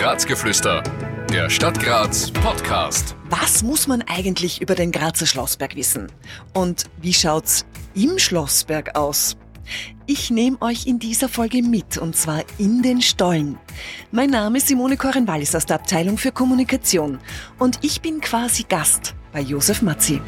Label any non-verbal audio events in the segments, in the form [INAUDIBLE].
Grazgeflüster, der Stadt Graz Podcast. Was muss man eigentlich über den Grazer Schlossberg wissen? Und wie schaut's im Schlossberg aus? Ich nehme euch in dieser Folge mit, und zwar in den Stollen. Mein Name ist Simone Koren-Wallis aus der Abteilung für Kommunikation und ich bin quasi Gast bei Josef Matzi.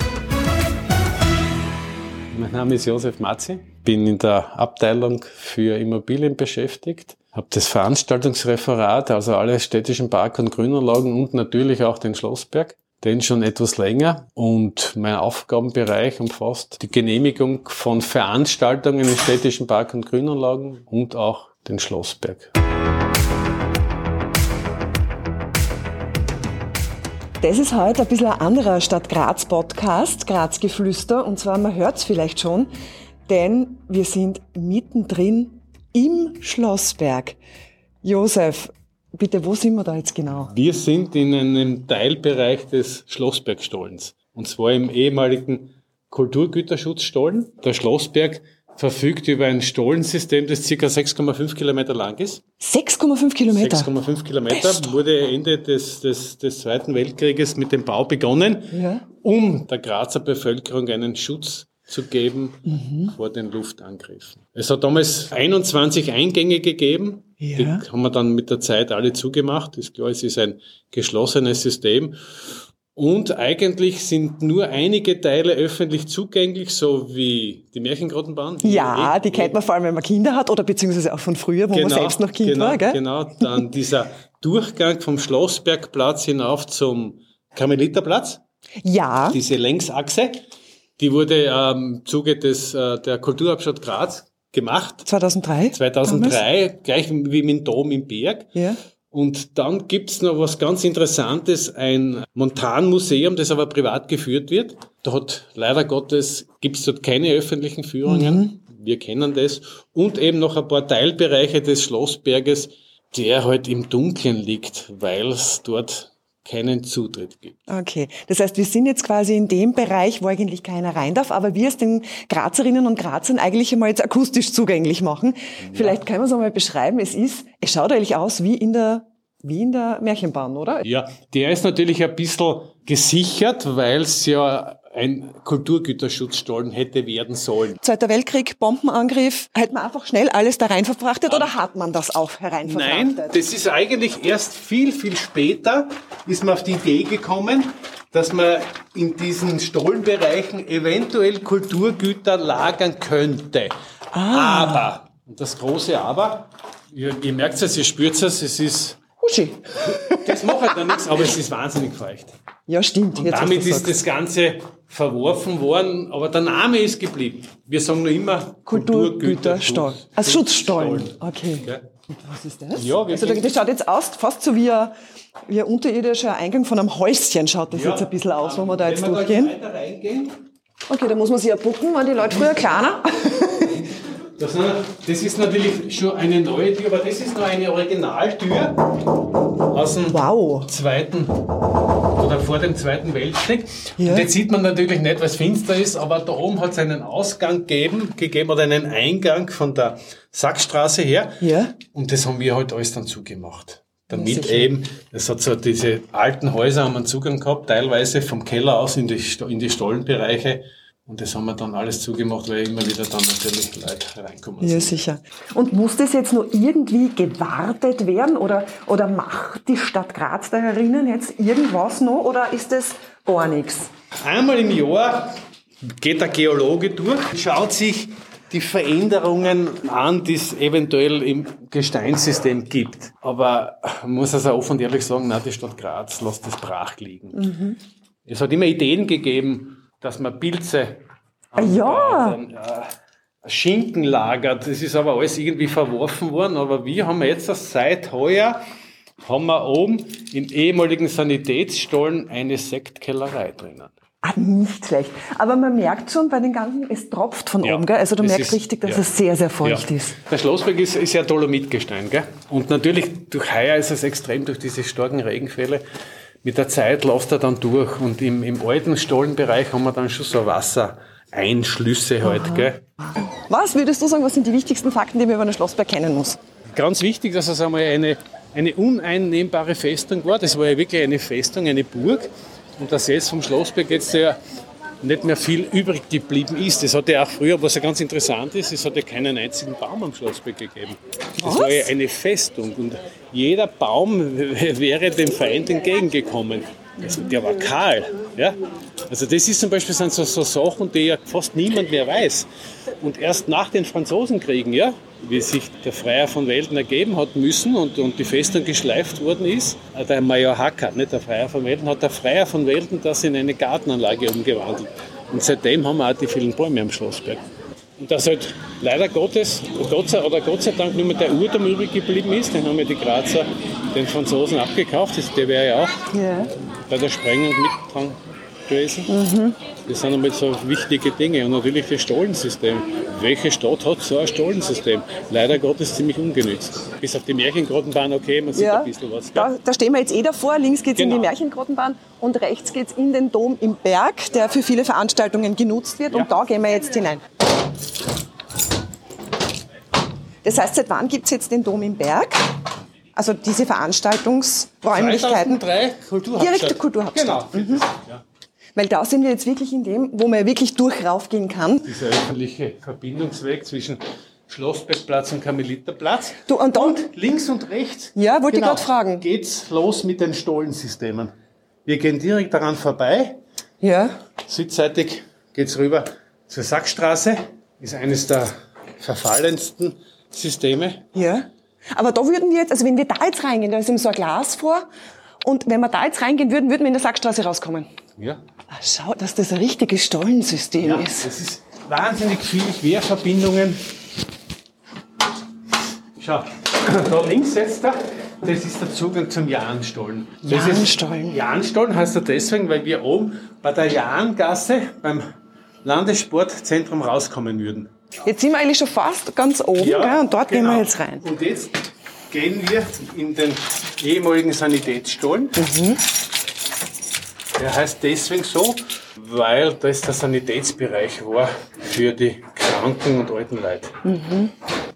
Mein Name ist Josef Matzi, bin in der Abteilung für Immobilien beschäftigt, habe das Veranstaltungsreferat, also alle städtischen Park- und Grünanlagen und natürlich auch den Schlossberg, den schon etwas länger. Und mein Aufgabenbereich umfasst die Genehmigung von Veranstaltungen in städtischen Park- und Grünanlagen und auch den Schlossberg. Das ist heute ein bisschen ein anderer Stadt Graz Podcast, Graz Geflüster. Und zwar, man hört es vielleicht schon, denn wir sind mittendrin im Schlossberg. Josef, bitte, wo sind wir da jetzt genau? Wir sind in einem Teilbereich des Schlossbergstollens. Und zwar im ehemaligen Kulturgüterschutzstollen. Der Schlossberg verfügt über ein Stollensystem, das ca. 6,5 Kilometer lang ist. 6,5 Kilometer? 6,5 Kilometer wurde Ende des, des, des Zweiten Weltkrieges mit dem Bau begonnen, Ja. um der Grazer Bevölkerung einen Schutz zu geben vor den Luftangriffen. Es hat damals 21 Eingänge gegeben. Ja. Die haben wir dann mit der Zeit alle zugemacht. Ist klar, es ist ein geschlossenes System. Und eigentlich sind nur einige Teile öffentlich zugänglich, so wie die Märchengrottenbahn. Ja, Eh- die kennt man vor allem, wenn man Kinder hat oder beziehungsweise auch von früher, wo man selbst noch Kind genau, war, gell? Genau, dann dieser Durchgang vom Schlossbergplatz hinauf zum Karmeliterplatz, Ja, diese Längsachse, die wurde ähm, im Zuge des, äh, der Kulturhauptstadt Graz gemacht, 2003. 2003, gleich wie mit dem Dom im Berg. Ja. Und dann gibt's noch was ganz Interessantes, ein Montanmuseum, das aber privat geführt wird. Da hat leider Gottes, gibt's dort keine öffentlichen Führungen. Wir kennen das. Und eben noch ein paar Teilbereiche des Schlossberges, der halt im Dunkeln liegt, weil es dort keinen Zutritt gibt. Okay, das heißt, wir sind jetzt quasi in dem Bereich, wo eigentlich keiner rein darf, aber wir es den Grazerinnen und Grazern eigentlich einmal jetzt akustisch zugänglich machen. Vielleicht können wir es einmal beschreiben. Es ist, es schaut eigentlich aus wie in der, wie in der Märchenbahn, oder? Ja, der ist natürlich ein bisschen gesichert, weil es ja ein Kulturgüterschutzstollen hätte werden sollen. Zweiter Weltkrieg, Bombenangriff, hätte man einfach schnell alles da rein verfrachtet oder hat man das auch herein Nein, das ist eigentlich erst viel, viel später ist man auf die Idee gekommen, dass man in diesen Stollenbereichen eventuell Kulturgüter lagern könnte. Ah. Aber, und das große Aber, ihr, ihr merkt es, ihr spürt es, es ist, Uschi. das macht halt dann nichts, aber es ist wahnsinnig feucht. Ja, stimmt. Und jetzt, damit ist das Ganze verworfen worden, aber der Name ist geblieben. Wir sagen nur immer Kulturgüterstollen. Also Schutzstollen. Schutzstollen. Okay. Gell? Was ist das? Ja, also da- das schaut jetzt aus, fast so wie ein, wie ein unterirdischer Eingang von einem Häuschen schaut das Ja. jetzt ein bisschen aus, wo wir da jetzt Wenn durchgehen. reingehen, Okay, da muss man sich ja bucken, waren die Leute früher kleiner. Das, das ist natürlich schon eine neue Tür, aber das ist noch eine Originaltür aus dem Wow. zweiten oder vor dem Zweiten Weltkrieg. Ja. Und jetzt sieht man natürlich nicht, weil es finster ist, aber da oben hat es einen Ausgang gegeben, gegeben oder einen Eingang von der Sackstraße her. Ja. Und das haben wir halt alles dann zugemacht. Damit sicher. eben, es hat so diese alten Häuser haben einen Zugang gehabt, teilweise vom Keller aus in die, in die Stollenbereiche. Und das haben wir dann alles zugemacht, weil immer wieder dann natürlich Leute reinkommen Ja, sind. sicher. Und muss das jetzt nur irgendwie gewartet werden oder, oder macht die Stadt Graz da herinnen jetzt irgendwas noch oder ist das gar nichts? Einmal im Jahr geht der Geologe durch, schaut sich die Veränderungen an, die es eventuell im Gesteinssystem gibt. Aber man muss also offen und ehrlich sagen, nein, die Stadt Graz lässt das brach liegen. Es hat immer Ideen gegeben, dass man Pilze Ah, ja. dann, äh, Schinken lagert. Das ist aber alles irgendwie verworfen worden. Aber wir haben jetzt seit heuer haben wir oben im ehemaligen Sanitätsstollen eine Sektkellerei drinnen. Ah, nicht schlecht. Aber man merkt schon bei den ganzen, es tropft von Ja, oben, gell? Also du merkst ist- richtig, dass ja. es sehr, sehr feucht Ja. ist. Der Schlossberg ist, ist ja Dolomitgestein, gell? Und natürlich durch Heuer ist es extrem durch diese starken Regenfälle. Mit der Zeit läuft er dann durch und im, im alten Stollenbereich haben wir dann schon so Wassereinschlüsse halt, gell? Was würdest du sagen, was sind die wichtigsten Fakten, die man über den Schlossberg kennen muss? Ganz wichtig, dass es einmal eine eine uneinnehmbare Festung war. Das war ja wirklich eine Festung, eine Burg. Und das jetzt vom Schlossberg jetzt ja nicht mehr viel übrig geblieben ist. Das hat ja auch früher, was ja ganz interessant ist, es hat ja keinen einzigen Baum am Schlossberg gegeben. Das war ja eine Festung und jeder Baum [LAUGHS] wäre dem Feind entgegengekommen. Also der war kahl. Ja? Also das ist zum Beispiel sind so, so Sachen, die ja fast niemand mehr weiß. Und erst nach den Franzosenkriegen, ja, wie sich der Freier von Welten ergeben hat müssen und, und die Festung geschleift worden ist, äh, der Major Hacker, nicht der Freier von Welten, hat der Freier von Welten das in eine Gartenanlage umgewandelt. Und seitdem haben wir auch die vielen Bäume am Schlossberg. Und dass halt leider Gottes, Gott sei, oder Gott sei Dank nur mehr der Urturm übrig geblieben ist, den haben ja die Grazer den Franzosen abgekauft, das, der wäre ja auch Ja. bei der Sprengung mit dran gewesen. Das sind einmal so wichtige Dinge. Und natürlich das Stollensystem. Welche Stadt hat so ein Stollensystem? Leider Gottes ziemlich ungenützt. Bis auf die Märchengrottenbahn, okay, man sieht Ja, ein bisschen was. da, da stehen wir jetzt eh davor. Links geht es in die Genau. Märchengrottenbahn und rechts geht es in den Dom im Berg, der für viele Veranstaltungen genutzt wird. Ja. Und da gehen wir jetzt hinein. Das heißt, seit wann gibt es jetzt den Dom im Berg? Also diese Veranstaltungsräumlichkeiten. 2003 Kulturhauptstadt. Direkte Kulturhauptstadt. Genau. Ja. Weil da sind wir jetzt wirklich in dem, wo man wirklich durch raufgehen kann. Dieser öffentliche Verbindungsweg zwischen Schlossbergplatz und Karmeliterplatz. Du, und dann, Links und rechts. Ja, wollte ich grad fragen. Geht's los mit den Stollensystemen. Wir gehen direkt daran vorbei. ja, Südseitig geht's rüber zur Sackstraße. Ist eines der verfallensten Systeme. ja. Aber da würden wir jetzt, also wenn wir da jetzt reingehen, da ist eben so ein Glas vor. Und wenn wir da jetzt reingehen würden, würden wir in der Sackstraße rauskommen. Ja. Ah, schau, dass das ein richtiges Stollensystem ja. ist. Es ist wahnsinnig viel Querverbindungen. Schau, da links jetzt da, das ist der Zugang zum Jahnstollen. Das Jahnstollen. Jahnstollen heißt er deswegen, weil wir oben bei der Jahngasse beim Landessportzentrum rauskommen würden. Jetzt sind wir eigentlich schon fast ganz oben, gell? und dort gehen wir jetzt rein. Und jetzt gehen wir in den ehemaligen Sanitätsstollen. Mhm. Der heißt deswegen so, weil das der Sanitätsbereich war für die Kranken und alten Leute.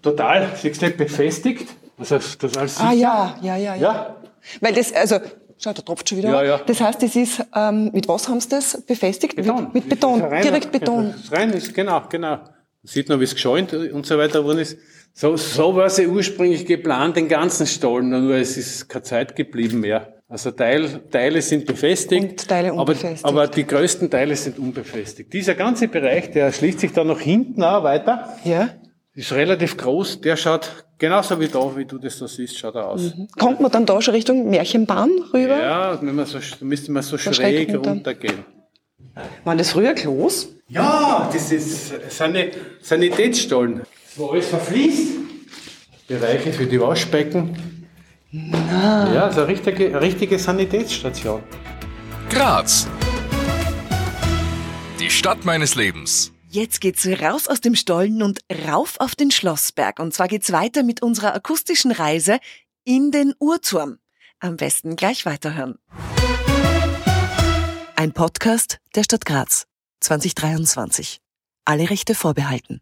Total, siehst du, befestigt. Das heißt, das alles Ah ja, ja, ja, ja. Ja, Weil das, also, schau, da tropft schon wieder. Ja, ja. Das heißt, das ist, ähm, mit was haben sie das befestigt? Beton. Mit, mit Beton, rein- direkt Beton. Rein ist, genau, genau. Man sieht noch, wie es geschäumt und so weiter worden ist. So, so war es ja ursprünglich geplant, den ganzen Stollen, nur es ist keine Zeit geblieben mehr. Also Teil, Teile sind befestigt, Und Teile unbefestigt. Aber, aber die größten Teile sind unbefestigt. Dieser ganze Bereich, der schließt sich dann nach hinten auch weiter, Ja. ist relativ groß, der schaut genauso wie da, wie du das da siehst, schaut er aus. Kommt man dann da schon Richtung Märchenbahn rüber? Ja, wenn man so, da müsste man so schräg schräg runter. runtergehen. Waren das früher Klos? Ja, das ist Sani Sanitätsstollen. Wo alles verfließt. Bereiche für die Waschbecken. Ja, so eine richtige, eine richtige Sanitätsstation. Graz. Die Stadt meines Lebens. Jetzt geht's raus aus dem Stollen und rauf auf den Schlossberg. Und zwar geht's weiter mit unserer akustischen Reise in den Uhrturm. Am besten gleich weiterhören. Ein Podcast der Stadt Graz 2023. Alle Rechte vorbehalten.